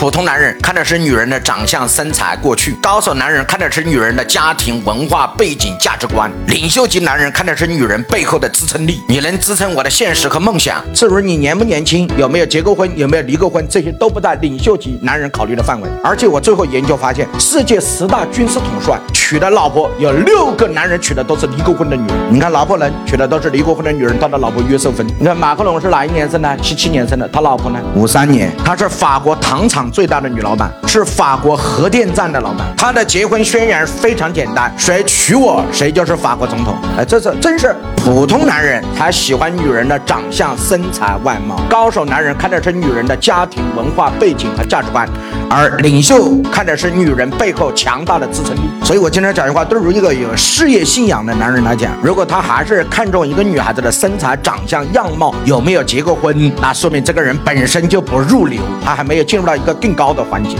普通男人看的是女人的长相、身材、过去；高手男人看的是女人的家庭、文化背景、价值观；领袖级男人看的是女人背后的支撑力。你能支撑我的现实和梦想。至于你年不年轻，有没有结过婚，有没有离过婚，这些都不在领袖级男人考虑的范围。而且我最后研究发现，世界十大军事统帅娶的老婆有六个男人娶的都是离过婚的女人。你看拿破仑娶的都是离过婚的女人，他的老婆约瑟芬。你看马克龙是哪一年生的？七七年生的，他老婆呢？五三年，他是法国糖厂最大的女老板，是法国核电站的老板。她的结婚宣言非常简单：谁娶我，谁就是法国总统。哎，这是真是普通男人才喜欢女人的长相、身材、外貌；高手男人看的是女人的家庭、文化背景和价值观，而领袖看的是女人背后强大的支撑力。所以我经常讲一句话：对于一个有事业信仰的男人来讲，如果他还是看重一个女孩子的身材、长相、样貌，有没有结过婚，那说明这个人本身就不入流，他还没有进入到一个更高的环节。